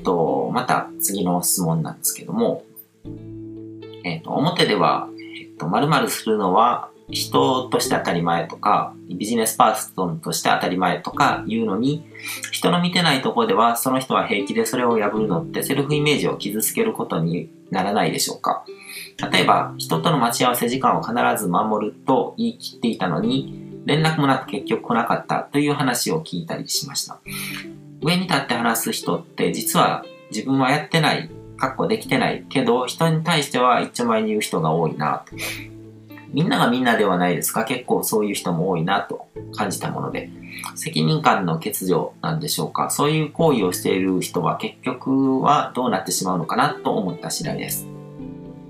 っ、と、また次の質問なんですけども、えっ、と、表では、えっ、と、〇〇するのは人として当たり前とか、ビジネスパーソンとして当たり前とか言うのに、人の見てないとこではその人は平気でそれを破るのってセルフイメージを傷つけることにならないでしょうか例えば、人との待ち合わせ時間を必ず守ると言い切っていたのに、連絡もなく結局来なかったという話を聞いたりしました。上に立って話す人って実は自分はやってない、確保できてないけど、人に対しては一丁前に言う人が多いなと。みんながみんなではないですか？結構そういう人も多いなと感じたもので、責任感の欠如なんでしょうか？そういう行為をしている人は結局はどうなってしまうのかなと思った次第です。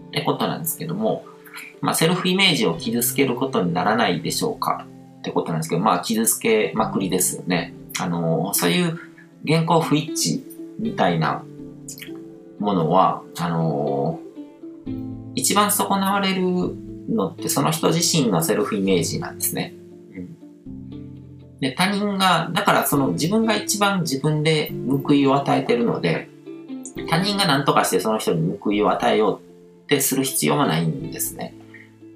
ってことなんですけども、まあ、セルフイメージを傷つけることにならないでしょうか？ってことなんですけど、まあ、傷つけまくりですよね。あの、そういう原稿不一致みたいなものは、あの一番損なわれるのってその人自身のセルフイメージなんですね。うん、で他人が、だからその自分が一番自分で報いを与えてるので、他人が何とかしてその人に報いを与えようってする必要はないんですね。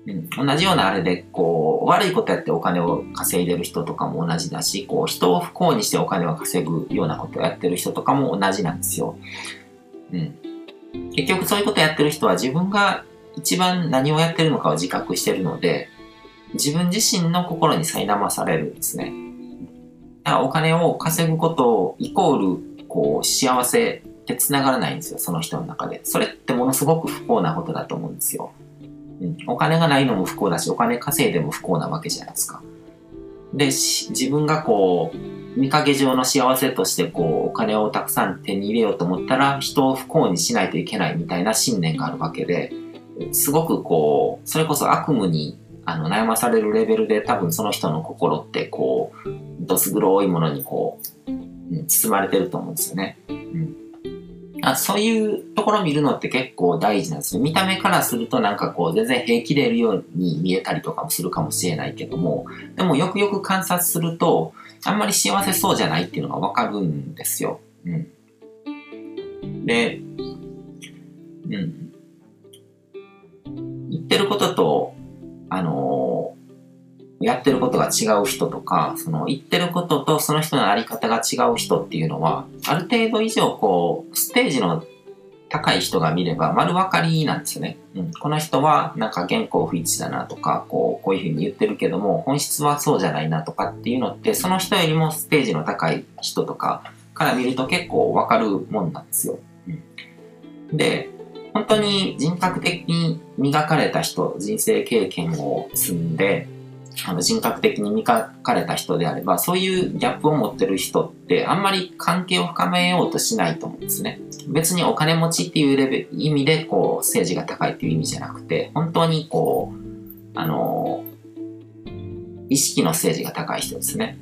うん、同じようなあれで、こう、悪いことやってお金を稼いでる人とかも同じだし、こう、人を不幸にしてお金を稼ぐようなことをやってる人とかも同じなんですよ。うん。結局そういうことやってる人は自分が一番何をやってるのかを自覚してるので、自分自身の心に苛まされるんですね。だからお金を稼ぐことをイコール、こう、幸せって繋がらないんですよ、その人の中で。それってものすごく不幸なことだと思うんですよ。お金がないのも不幸だし、お金稼いでも不幸なわけじゃないですか。で、自分がこう、見かけ上の幸せとしてこう、お金をたくさん手に入れようと思ったら、人を不幸にしないといけないみたいな信念があるわけで、すごくこう、それこそ悪夢にあの悩まされるレベルで多分その人の心ってこう、どす黒いものにこう、うん、包まれてると思うんですよね。あそういうところ見るのって結構大事なんですよ。見た目からするとなんかこう全然平気でいるように見えたりとかもするかもしれないけども、でもよくよく観察すると、あんまり幸せそうじゃないっていうのがわかるんですよ。うん。で、うん。言ってることと、あのやってることが違う人とか、その言ってることとその人のあり方が違う人っていうのは、ある程度以上こう、ステージの高い人が見れば丸分かりなんですよね。うん、この人はなんか原稿不一致だなとか、こう、こういうふうに言ってるけども、本質はそうじゃないなとかっていうのって、その人よりもステージの高い人とかから見ると結構分かるもんなんですよ。うん、で、本当に人格的に磨かれた人、人生経験を積んで、あの人格的に磨かれた人であれば、そういうギャップを持ってる人ってあんまり関係を深めようとしないと思うんですね。別にお金持ちっていうレベ、意味でこう、政治が高いっていう意味じゃなくて、本当にこう、あの、意識のステージが高い人ですね。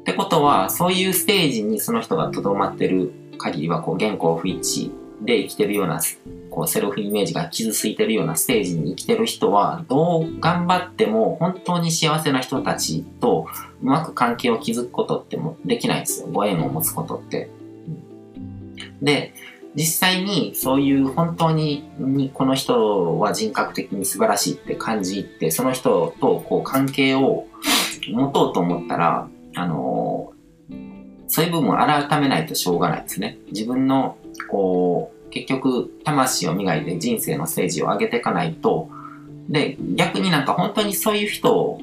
ってことは、そういうステージにその人が留まってる限りは、こう、原稿不一致で生きてるようなこうセルフイメージが傷ついてるようなステージに生きてる人はどう頑張っても本当に幸せな人たちとうまく関係を築くことってもできないんですよご縁を持つことって。で実際にそういう本当ににこの人は人格的に素晴らしいって感じてその人とこう関係を持とうと思ったらあのそういう部分を改めないとしょうがないですね。自分のこう結局、魂を磨いて人生のステージを上げていかないと、で、逆になんか本当にそういう人を、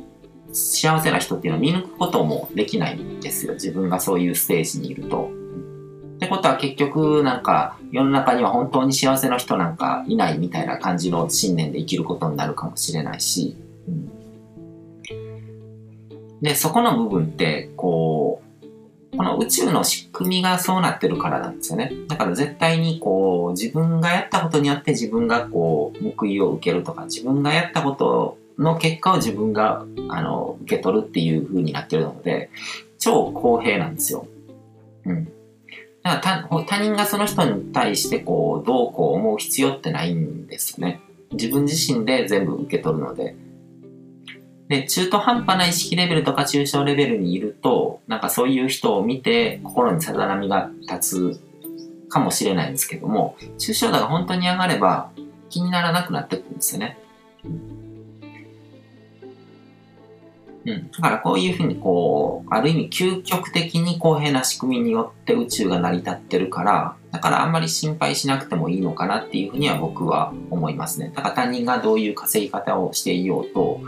幸せな人っていうのを見抜くこともできないんですよ。自分がそういうステージにいると。ってことは結局なんか世の中には本当に幸せな人なんかいないみたいな感じの信念で生きることになるかもしれないし、うん、で、そこの部分ってこう、この宇宙の仕組みがそうなってるからなんですよね。だから絶対にこう、自分がやったことによって自分がこう、報いを受けるとか、自分がやったことの結果を自分が、あの、受け取るっていう風になってるので、超公平なんですよ。うん。だから他他人がその人に対してこう、どうこう思う必要ってないんですよね。自分自身で全部受け取るので。で、中途半端な意識レベルとか抽象レベルにいると、なんかそういう人を見て心にさざ波が立つかもしれないんですけども、抽象度が本当に上がれば気にならなくなってくるんですよね。うん。だからこういうふうにこう、ある意味究極的に公平な仕組みによって宇宙が成り立ってるから、だからあんまり心配しなくてもいいのかなっていうふうには僕は思いますね。だから他人がどういう稼ぎ方をしていようと、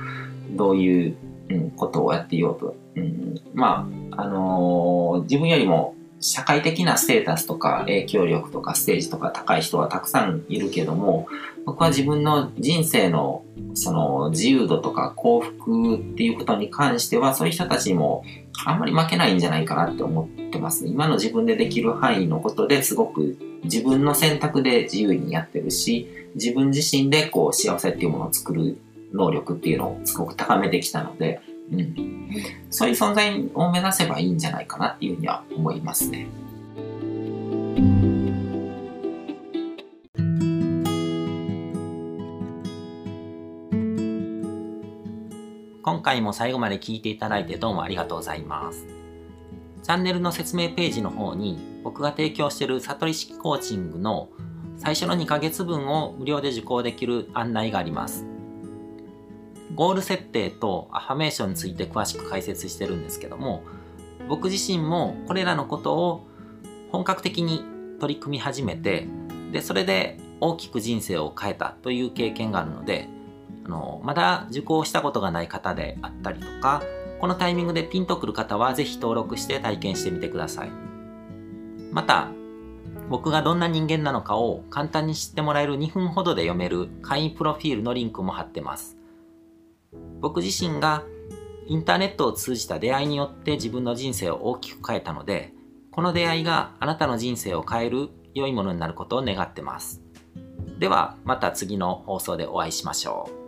どういう、うん、ことをやっていようと、うん、まあ、あのー、自分よりも社会的なステータスとか影響力とかステージとか高い人はたくさんいるけども、僕は自分の人生のその自由度とか幸福っていうことに関しては、そういう人たちにもあんまり負けないんじゃないかなって思ってます。今の自分でできる範囲のことですごく自分の選択で自由にやってるし、自分自身でこう幸せっていうものを作る能力っていうのをすごく高めてきたので、うん、そういう存在を目指せばいいんじゃないかなっていうふうには思いますね。今回も最後まで聞いていただいてどうもありがとうございます。チャンネルの説明ページの方に僕が提供している悟り式コーチングの最初の2ヶ月分を無料で受講できる案内があります。ゴール設定とアファメーションについて詳しく解説してるんですけども、僕自身もこれらのことを本格的に取り組み始めて、で、それで大きく人生を変えたという経験があるので、あの、まだ受講したことがない方であったりとか、このタイミングでピンとくる方はぜひ登録して体験してみてください。また、僕がどんな人間なのかを簡単に知ってもらえる2分ほどで読める会員プロフィールのリンクも貼ってます。僕自身がインターネットを通じた出会いによって自分の人生を大きく変えたので、この出会いがあなたの人生を変える良いものになることを願ってます。ではまた次の放送でお会いしましょう。